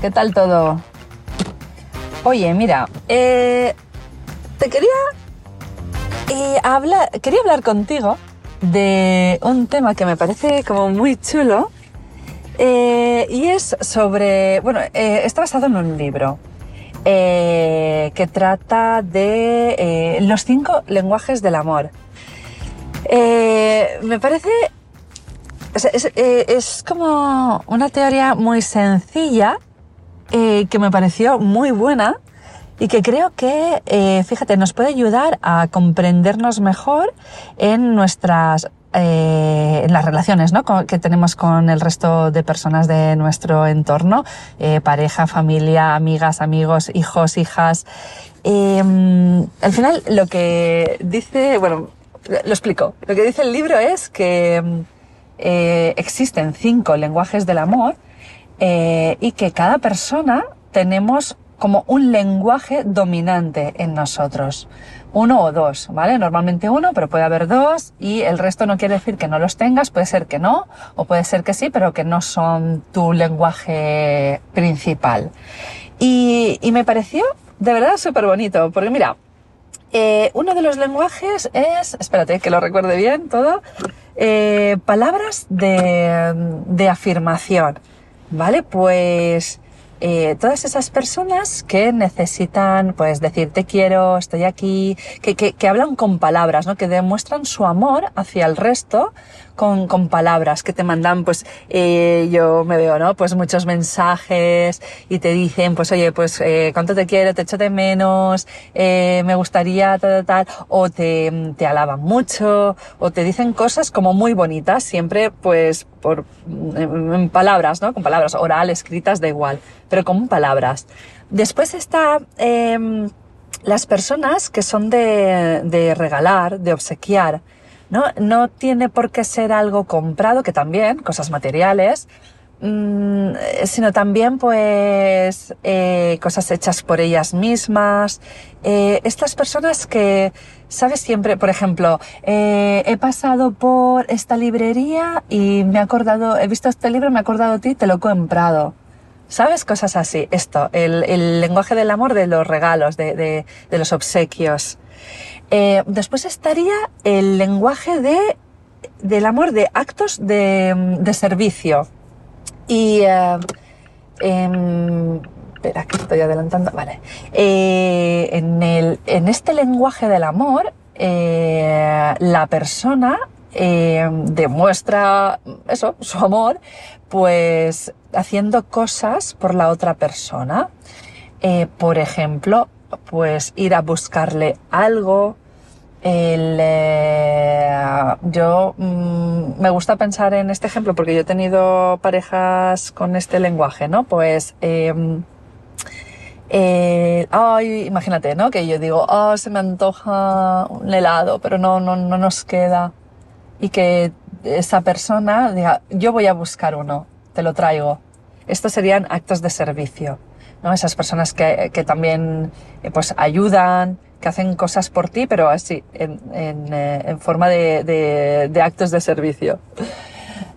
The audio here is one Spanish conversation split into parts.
¿Qué tal todo? Oye, mira, eh, te quería eh, hablar, quería hablar contigo de un tema que me parece como muy chulo eh, y es sobre, bueno, está basado en un libro que trata de los cinco lenguajes del amor. me parece eh, es, como una teoría muy sencilla eh, que me pareció muy buena y que creo que, eh, fíjate, nos puede ayudar a comprendernos mejor en nuestras en las relaciones ¿no? que tenemos con el resto de personas de nuestro entorno, pareja, familia, amigas, amigos, hijos, hijas. Em, al final lo que dice, bueno, lo explico, lo que dice el libro es que eh, existen cinco lenguajes del amor eh, y que cada persona tenemos como un lenguaje dominante en nosotros. Uno o dos, ¿vale? Normalmente uno, pero puede haber dos y el resto no quiere decir que no los tengas, puede ser que no, o puede ser que sí, pero que no son tu lenguaje principal. Y, me pareció de verdad súper bonito, porque mira, eh, uno de los lenguajes es, espérate que lo recuerde bien todo, eh, palabras de, afirmación, ¿vale? Pues eh, todas esas personas que necesitan, pues, decir te quiero, estoy aquí, que, que, hablan con palabras, ¿no? Que demuestran su amor hacia el resto con, palabras, que te mandan, pues, eh, yo me veo, ¿no? Pues muchos mensajes y te dicen, pues, oye, pues, eh, cuánto te quiero, te echo de menos, eh, me gustaría, tal, tal, tal, o te, te alaban mucho, o te dicen cosas como muy bonitas, siempre, pues, por, en, palabras, ¿no? Con palabras oral, escritas, da igual, pero con palabras. Después está, eh, las personas que son de, de regalar, de obsequiar, ¿no? No tiene por qué ser algo comprado, que también, cosas materiales, mm, sino también pues eh, cosas hechas por ellas mismas. Eh, estas personas que, sabes siempre, por ejemplo, eh, he pasado por esta librería y me he acordado, he visto este libro, me he acordado de ti, te lo he comprado. ¿Sabes? Cosas así. Esto, el, lenguaje del amor de los regalos, de, de los obsequios. Eh, después estaría el lenguaje de, del amor de actos de, de servicio. Y, eh, em, espera, que estoy adelantando. Vale. Eh, en, el, en este lenguaje del amor, la persona demuestra eso, su amor, pues haciendo cosas por la otra persona. Por ejemplo, pues ir a buscarle algo. El, eh, yo mm, me gusta pensar en este ejemplo porque yo he tenido parejas con este lenguaje, ¿no? Pues, em, eh, ay, imagínate, ¿no? Que yo digo, oh, se me antoja un helado, pero no, no, no nos queda. Y que esa persona diga, yo voy a buscar uno, te lo traigo. Estos serían actos de servicio. ¿No? Esas personas que, que también eh, pues ayudan, que hacen cosas por ti, pero así, en, en, eh, en forma de, de, de, actos de servicio.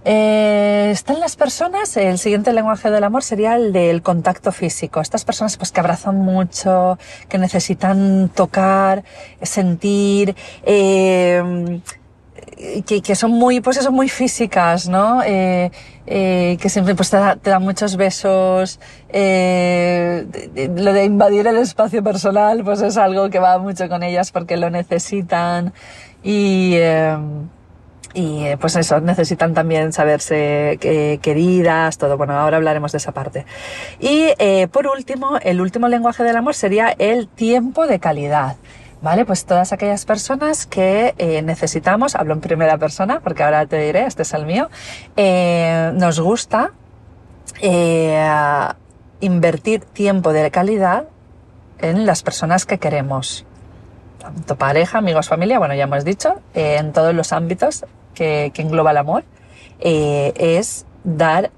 Eh, están las personas, el siguiente lenguaje del amor sería el del contacto físico. Estas personas pues que abrazan mucho, que necesitan tocar, sentir, eh, que, son muy, pues eso, muy físicas, ¿no? Eh, eh, que siempre pues te, dan muchos besos. Eh, lo de invadir el espacio personal, pues es algo que va mucho con ellas porque lo necesitan. Y, y pues eso, necesitan también saberse queridas, todo. Bueno, ahora hablaremos de esa parte. Y por último, el último lenguaje del amor sería el tiempo de calidad. ¿Vale? Pues todas aquellas personas que eh, necesitamos, hablo en primera persona porque ahora te diré, este es el mío, eh, nos gusta eh, invertir tiempo de calidad en las personas que queremos. Tanto pareja, amigos, familia, bueno, ya hemos dicho, en todos los ámbitos que, engloba el amor, es dar,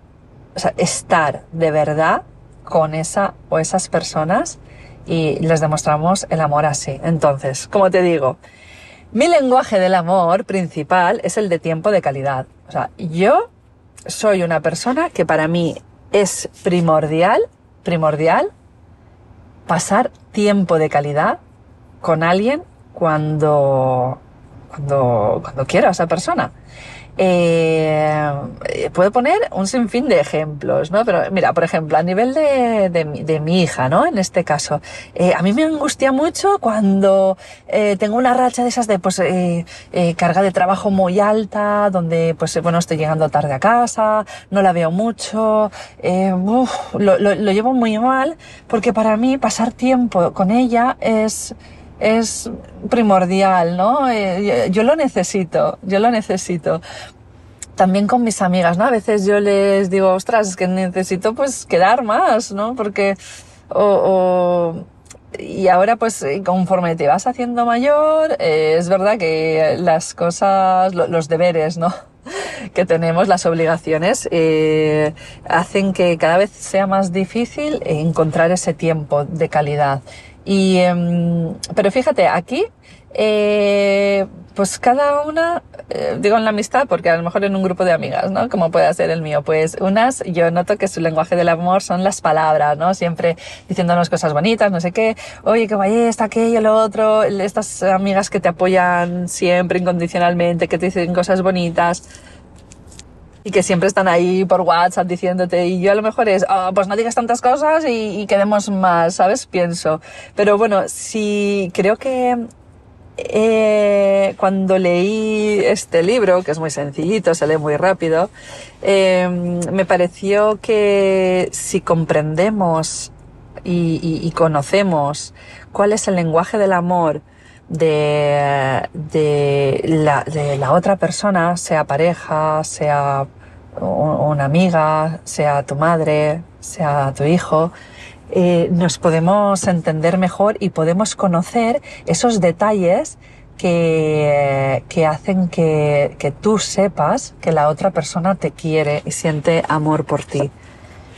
o sea, estar de verdad con esa o esas personas y les demostramos el amor así. Entonces, como te digo, mi lenguaje del amor principal es el de tiempo de calidad. O sea, yo soy una persona que para mí es primordial, primordial pasar tiempo de calidad con alguien cuando, cuando, cuando quiero a esa persona. Eh, puedo poner un sinfín de ejemplos, ¿no? Pero mira, por ejemplo, a nivel de, de, mi hija, ¿no? En este caso, eh, a mí me angustia mucho cuando eh, tengo una racha de esas de, pues, eh, eh, carga de trabajo muy alta, donde, pues, bueno, estoy llegando tarde a casa, no la veo mucho, uf, lo, lo, lo llevo muy mal, porque para mí pasar tiempo con ella es es primordial, ¿no? Eh, yo lo necesito, yo lo necesito. También con mis amigas, ¿no? A veces yo les digo, ostras, es que necesito pues quedar más, ¿no? Porque, o, y ahora pues conforme te vas haciendo mayor, eh, es verdad que las cosas, los deberes, ¿no? que tenemos, las obligaciones, eh, hacen que cada vez sea más difícil encontrar ese tiempo de calidad. Y, em, pero fíjate, aquí, eh, pues cada una, eh, digo en la amistad, porque a lo mejor en un grupo de amigas, ¿no? Como puede ser el mío, pues unas, yo noto que su lenguaje del amor son las palabras, ¿no? Siempre diciéndonos cosas bonitas, no sé qué, oye, que vaya esto, aquello, lo otro, estas amigas que te apoyan siempre incondicionalmente, que te dicen cosas bonitas y que siempre están ahí por WhatsApp diciéndote y yo a lo mejor es, oh, pues no digas tantas cosas y, y quedemos más, ¿sabes? Pienso. Pero bueno, si creo que eh, cuando leí este libro, que es muy sencillito, se lee muy rápido, eh, me pareció que si comprendemos y, conocemos cuál es el lenguaje del amor de, de, la, de la otra persona, sea pareja, sea una amiga, sea tu madre, sea tu hijo, eh, nos podemos entender mejor y podemos conocer esos detalles que, que hacen que, que, tú sepas que la otra persona te quiere y siente amor por ti.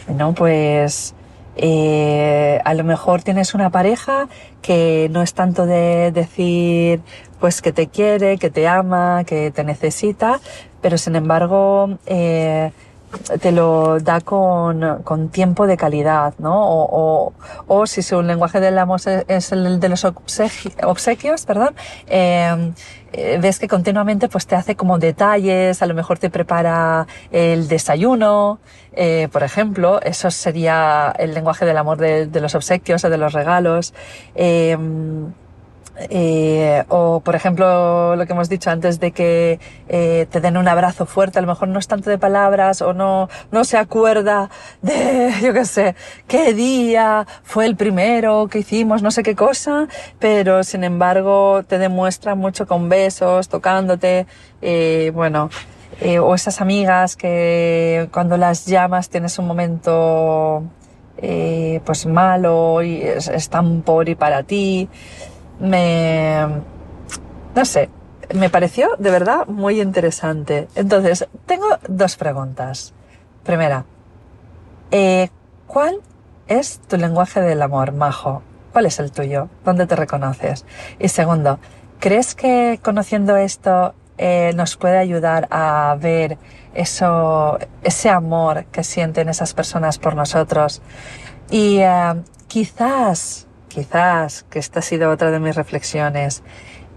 ¿No? Pues eh, a lo mejor tienes una pareja que no es tanto de decir pues que te quiere, que te ama, que te necesita, pero sin embargo eh, te lo da con, con, tiempo de calidad, ¿no? O, o, o, si su lenguaje del amor es el de los obsequios, perdón, eh, eh, ves que continuamente pues te hace como detalles, a lo mejor te prepara el desayuno, eh, por ejemplo, eso sería el lenguaje del amor de, los obsequios o de los regalos. Eh, eh, o, por ejemplo, lo que hemos dicho antes de que eh, te den un abrazo fuerte, a lo mejor no es tanto de palabras o no, no se acuerda de, yo qué sé, qué día fue el primero que hicimos, no sé qué cosa, pero sin embargo te demuestra mucho con besos, tocándote, eh, bueno, eh, o esas amigas que cuando las llamas tienes un momento eh, pues malo y están por y para ti me... no sé, me pareció de verdad muy interesante. Entonces, tengo dos preguntas. Primera, eh, ¿cuál es tu lenguaje del amor, Majo? ¿Cuál es el tuyo? ¿Dónde te reconoces? Y segundo, ¿crees que conociendo esto eh, nos puede ayudar a ver eso, ese amor que sienten esas personas por nosotros? Y eh, quizás quizás, que esta ha sido otra de mis reflexiones,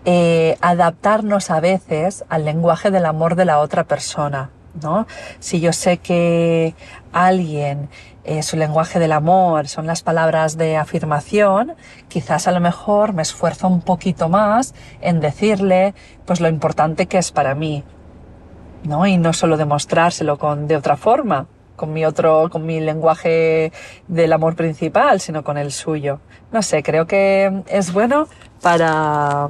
eh, adaptarnos a veces al lenguaje del amor de la otra persona, ¿no? Si yo sé que alguien, eh, su lenguaje del amor son las palabras de afirmación, quizás a lo mejor me esfuerzo un poquito más en decirle, pues lo importante que es para mí, ¿no? Y no solo demostrárselo con, de otra forma, con mi otro, con mi lenguaje del amor principal, sino con el suyo. No sé, creo que es bueno para,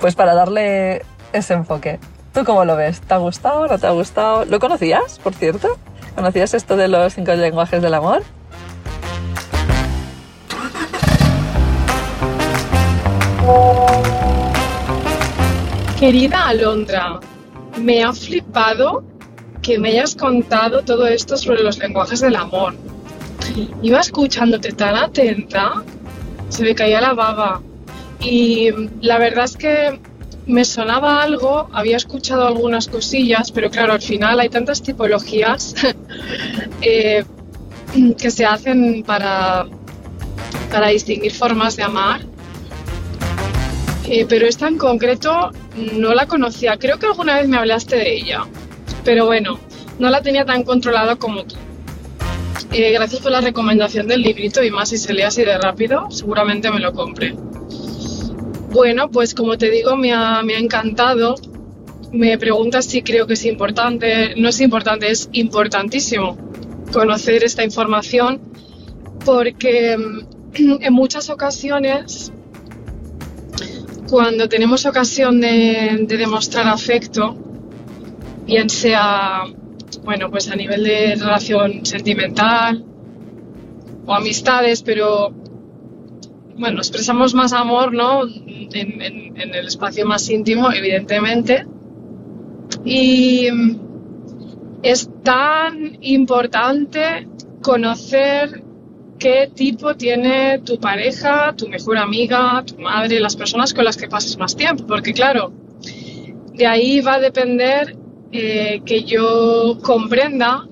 pues para darle ese enfoque. ¿Tú cómo lo ves? ¿Te ha gustado? ¿No te ha gustado? ¿Lo conocías, por cierto? ¿Conocías esto de los cinco lenguajes del amor? Querida Alondra, me ha flipado que me hayas contado todo esto sobre los lenguajes del amor. Iba escuchándote tan atenta, se me caía la baba. Y la verdad es que me sonaba algo, había escuchado algunas cosillas, pero claro, al final hay tantas tipologías eh, que se hacen para, para distinguir formas de amar. Eh, pero esta en concreto no la conocía. Creo que alguna vez me hablaste de ella, pero bueno, no la tenía tan controlada como tú. Eh, gracias por la recomendación del librito y más si se lee así de rápido, seguramente me lo compre. Bueno, pues como te digo, me ha, encantado. Me preguntas si creo que es importante. No es importante, es importantísimo conocer esta información porque mm, en muchas ocasiones, cuando tenemos ocasión de demostrar afecto, bien sea, bueno, pues a nivel de relación sentimental o amistades, pero bueno, expresamos más amor, ¿no? En, el espacio más íntimo, evidentemente. Y es tan importante conocer qué tipo tiene tu pareja, tu mejor amiga, tu madre, las personas con las que pases más tiempo, porque claro, de ahí va a depender eh, que yo comprenda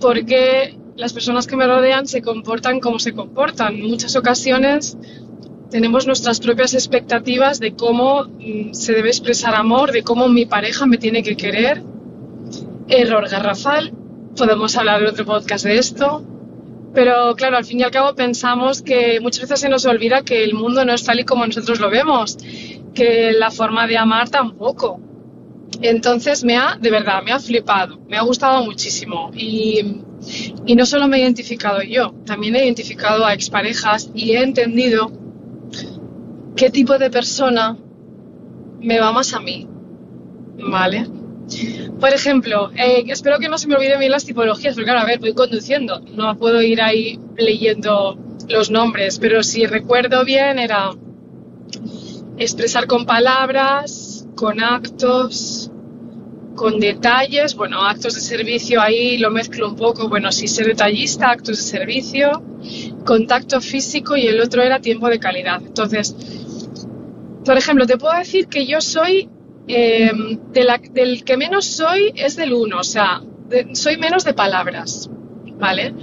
por qué las personas que me rodean se comportan como se comportan. En muchas ocasiones tenemos nuestras propias expectativas de cómo mm, se debe expresar amor, de cómo mi pareja me tiene que querer. Error garrafal. Podemos hablar en otro podcast de esto. Pero claro, al fin y al cabo pensamos que muchas veces se nos olvida que el mundo no es tal y como nosotros lo vemos, que la forma de amar tampoco. Entonces me ha, de verdad, me ha flipado, me ha gustado muchísimo. Y no solo me he identificado yo, también he identificado a exparejas y he entendido qué tipo de persona me va más a mí. ¿Vale? Por ejemplo, eh, espero que no se me olviden bien las tipologías, porque claro, a ver, voy conduciendo, no puedo ir ahí leyendo los nombres, pero si recuerdo bien era expresar con palabras, con actos, con detalles, bueno, actos de servicio ahí lo mezclo un poco, bueno, sí ser detallista, actos de servicio, contacto físico y el otro era tiempo de calidad. Entonces, por ejemplo, te puedo decir que yo soy, em, del que menos soy es del uno, o sea, soy menos de palabras, ¿vale?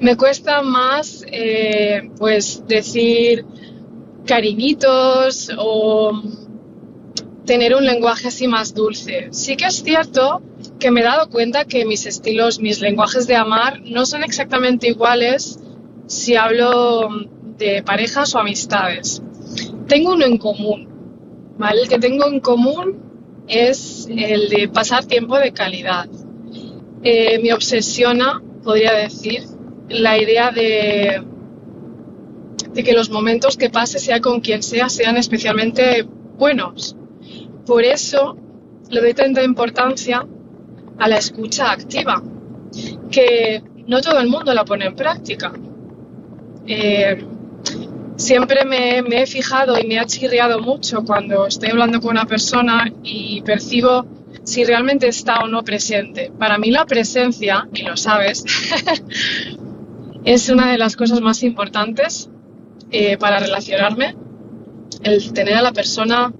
Me cuesta más, eh, pues, decir cariñitos o tener un lenguaje así más dulce. Sí que es cierto que me he dado cuenta que mis estilos, mis lenguajes de amar no son exactamente iguales si hablo de parejas o amistades. Tengo uno en común, ¿vale? El que tengo en común es el de pasar tiempo de calidad. Eh, me obsesiona, podría decir, la idea de, de que los momentos que pase, sea con quien sea, sean especialmente buenos. Por eso le doy tanta importancia a la escucha activa, que no todo el mundo la pone en práctica. Eh, siempre me, he fijado y me ha chirriado mucho cuando estoy hablando con una persona y percibo si realmente está o no presente. Para mí la presencia, y lo sabes, es una de las cosas más importantes eh, para relacionarme, el tener a la persona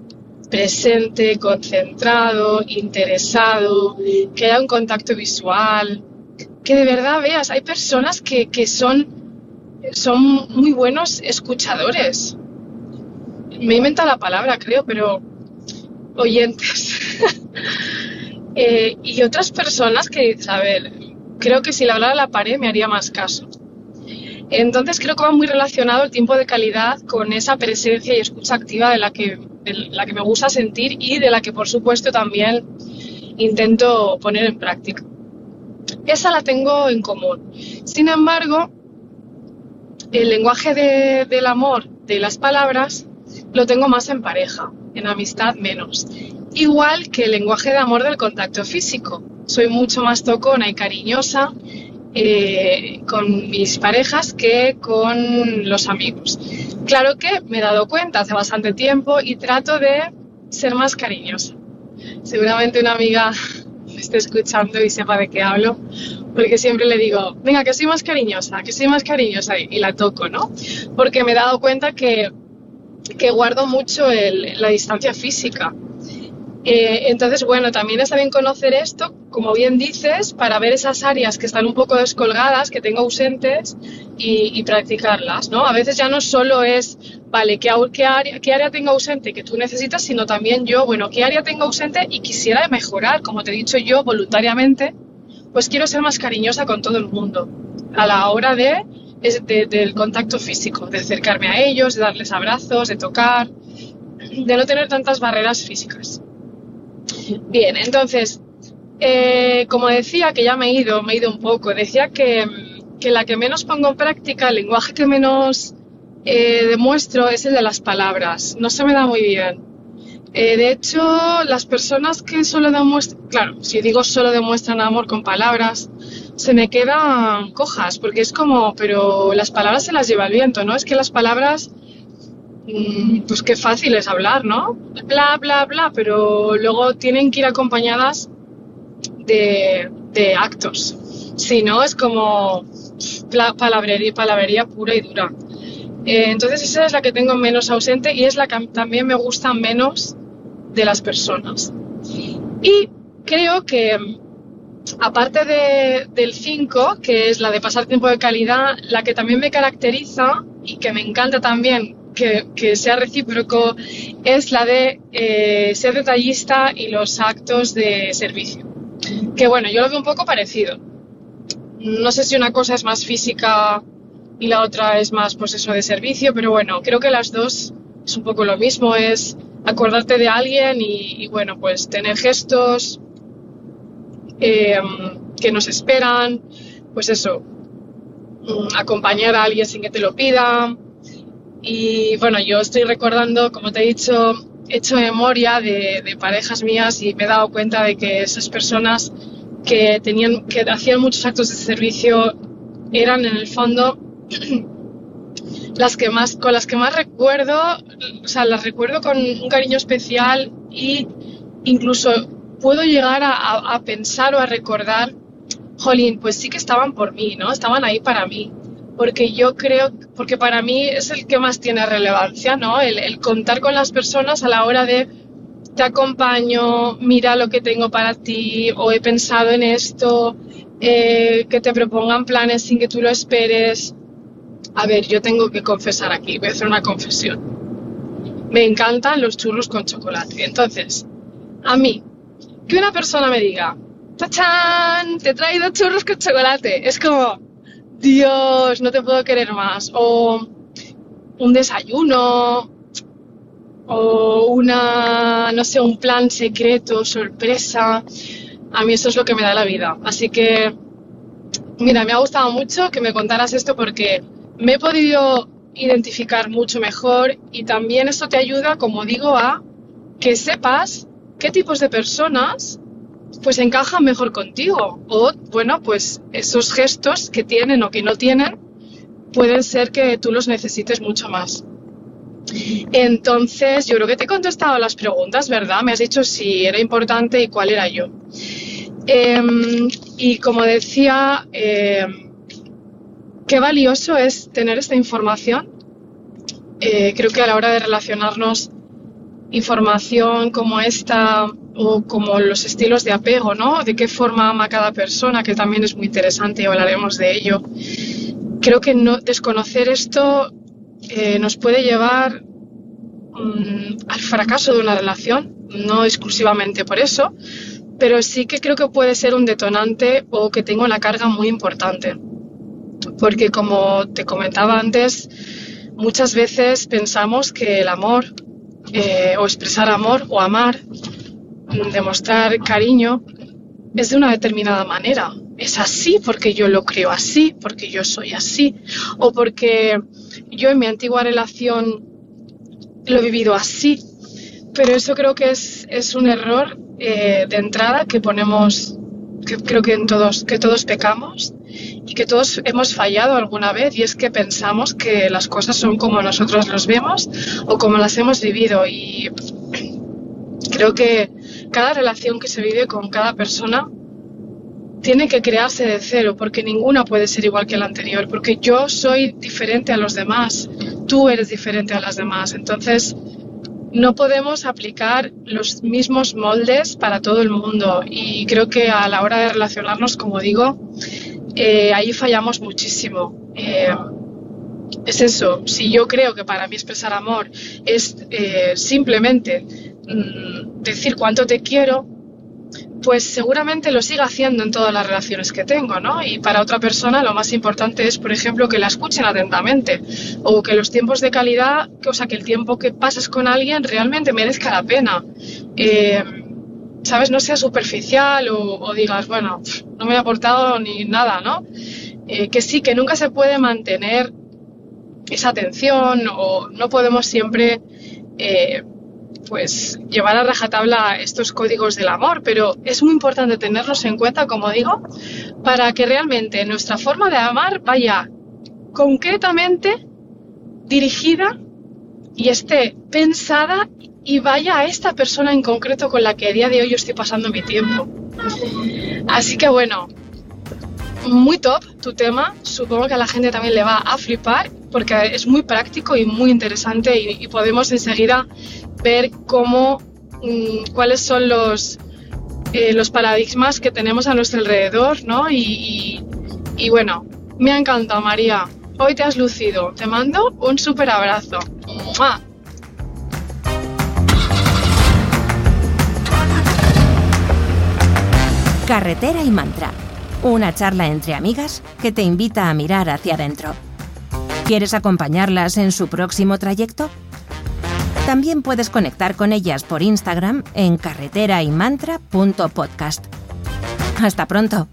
presente, concentrado, interesado, que haya un contacto visual, que de verdad veas, hay personas que, son, son muy buenos escuchadores. Me he inventado la palabra, creo, pero oyentes. Eh, y otras personas que a ver, creo que si le hablara a la pared me haría más caso. Entonces creo que va muy relacionado el tiempo de calidad con esa presencia y escucha activa de la que de la que me gusta sentir y de la que por supuesto también intento poner en práctica. Esa la tengo en común. Sin embargo, el lenguaje del amor, de las palabras, lo tengo más en pareja, en amistad menos. Igual que el lenguaje de amor del contacto físico. soy mucho más tocona y cariñosa eh, con mis parejas que con los amigos. Claro que me he dado cuenta hace bastante tiempo y trato de ser más cariñosa. Seguramente una amiga me esté escuchando y sepa de qué hablo, porque siempre le digo, venga, que soy más cariñosa, que soy más cariñosa y, la toco, ¿no? Porque me he dado cuenta que, que guardo mucho la distancia física. Eh, entonces, bueno, también está bien conocer esto, como bien dices, para ver esas áreas que están un poco descolgadas, que tengo ausentes y, practicarlas, ¿no? A veces ya no solo es, vale, ¿qué, área, ¿qué área tengo ausente que tú necesitas? Sino también yo, bueno, ¿qué área tengo ausente y quisiera mejorar? Como te he dicho yo, voluntariamente, pues quiero ser más cariñosa con todo el mundo a la hora de, del contacto físico, de acercarme a ellos, de darles abrazos, de tocar, de no tener tantas barreras físicas. Bien, entonces, eh, como decía, que ya me he ido, me he ido un poco, decía que, la que menos pongo en práctica, el lenguaje que menos eh, demuestro es el de las palabras. No se me da muy bien. Eh, de hecho, las personas que solo demuestran, claro, si digo solo demuestran amor con palabras, se me quedan cojas, porque es como, pero las palabras se las lleva el viento, ¿no? Es que las palabras, mm, pues qué fácil es hablar, ¿no? Bla, bla, bla, pero luego tienen que ir acompañadas de, actos. Si no, es como palabrería, palabrería pura y dura. Eh, entonces esa es la que tengo menos ausente y es la que también me gusta menos de las personas. Y creo que, aparte de, del 5, que es la de pasar tiempo de calidad, la que también me caracteriza y que me encanta también que, que sea recíproco, es la de eh, ser detallista y los actos de servicio. Que bueno, yo lo veo un poco parecido. No sé si una cosa es más física y la otra es más pues eso de servicio, pero bueno, creo que las dos es un poco lo mismo, es acordarte de alguien y, bueno, pues tener gestos em, que nos esperan, pues eso, mm, acompañar a alguien sin que te lo pida. Y bueno, yo estoy recordando, como te he dicho, hecho memoria de, parejas mías y me he dado cuenta de que esas personas que tenían, que hacían muchos actos de servicio eran en el fondo las que más, con las que más recuerdo, o sea, las recuerdo con un cariño especial y incluso puedo llegar a, pensar o a recordar, jolín, pues sí que estaban por mí, ¿no? Estaban ahí para mí. Porque yo creo, porque para mí es el que más tiene relevancia, ¿no? El, contar con las personas a la hora de te acompaño, mira lo que tengo para ti, o he pensado en esto, eh, que te propongan planes sin que tú lo esperes. A ver, yo tengo que confesar aquí, voy a hacer una confesión. Me encantan los churros con chocolate. Entonces, a mí, que una persona me diga, ¡tachán! Te he traído churros con chocolate. Es como, Dios, no te puedo querer más. O un desayuno, o una, no sé, un plan secreto, sorpresa. A mí eso es lo que me da la vida. Así que, mira, me ha gustado mucho que me contaras esto porque me he podido identificar mucho mejor y también esto te ayuda, como digo, a que sepas qué tipos de personas pues encajan mejor contigo o bueno pues esos gestos que tienen o que no tienen pueden ser que tú los necesites mucho más. Entonces, yo creo que te he contestado las preguntas, ¿verdad? Me has dicho si era importante y cuál era yo. Em, y como decía, eh, qué valioso es tener esta información. Eh, creo que a la hora de relacionarnos, información como esta o como los estilos de apego, ¿no? De qué forma ama cada persona, que también es muy interesante y hablaremos de ello. Creo que no, desconocer esto eh, nos puede llevar mm, al fracaso de una relación, no exclusivamente por eso, pero sí que creo que puede ser un detonante o que tenga una carga muy importante porque como te comentaba antes, muchas veces pensamos que el amor eh, o expresar amor o amar, demostrar cariño, es de una determinada manera. Es así porque yo lo creo así, porque yo soy así, o porque yo en mi antigua relación lo he vivido así. Pero eso creo que es, un error eh, de entrada que ponemos que creo que en todos, que todos pecamos y que todos hemos fallado alguna vez y es que pensamos que las cosas son como nosotros los vemos o como las hemos vivido y creo que cada relación que se vive con cada persona tiene que crearse de cero porque ninguna puede ser igual que la anterior porque yo soy diferente a los demás, tú eres diferente a las demás, entonces no podemos aplicar los mismos moldes para todo el mundo. Y creo que a la hora de relacionarnos, como digo, eh, ahí fallamos muchísimo. Eh, es eso, si yo creo que para mí expresar amor es eh, simplemente decir cuánto te quiero, pues seguramente lo siga haciendo en todas las relaciones que tengo, ¿no? Y para otra persona lo más importante es, por ejemplo, que la escuchen atentamente o que los tiempos de calidad, o sea, que el tiempo que pases con alguien realmente merezca la pena. Eh, ¿Sabes? No sea superficial o, digas, bueno, no me ha aportado ni nada, ¿no? Eh, que sí, que nunca se puede mantener esa atención o no podemos siempre eh, pues llevar a rajatabla estos códigos del amor, pero es muy importante tenerlos en cuenta, como digo, para que realmente nuestra forma de amar vaya concretamente dirigida y esté pensada y vaya a esta persona en concreto con la que a día de hoy yo estoy pasando mi tiempo. Así que bueno, muy top tu tema, supongo que a la gente también le va a flipar porque es muy práctico y muy interesante y, podemos enseguida ver cómo, mm, cuáles son los, eh, los paradigmas que tenemos a nuestro alrededor, ¿no? Y, bueno, me ha encantado, María. Hoy te has lucido. Te mando un súper abrazo. Carretera y mantra. Una charla entre amigas que te invita a mirar hacia adentro. ¿Quieres acompañarlas en su próximo trayecto? También puedes conectar con ellas por Instagram en carreteraymantra.podcast. Hasta pronto.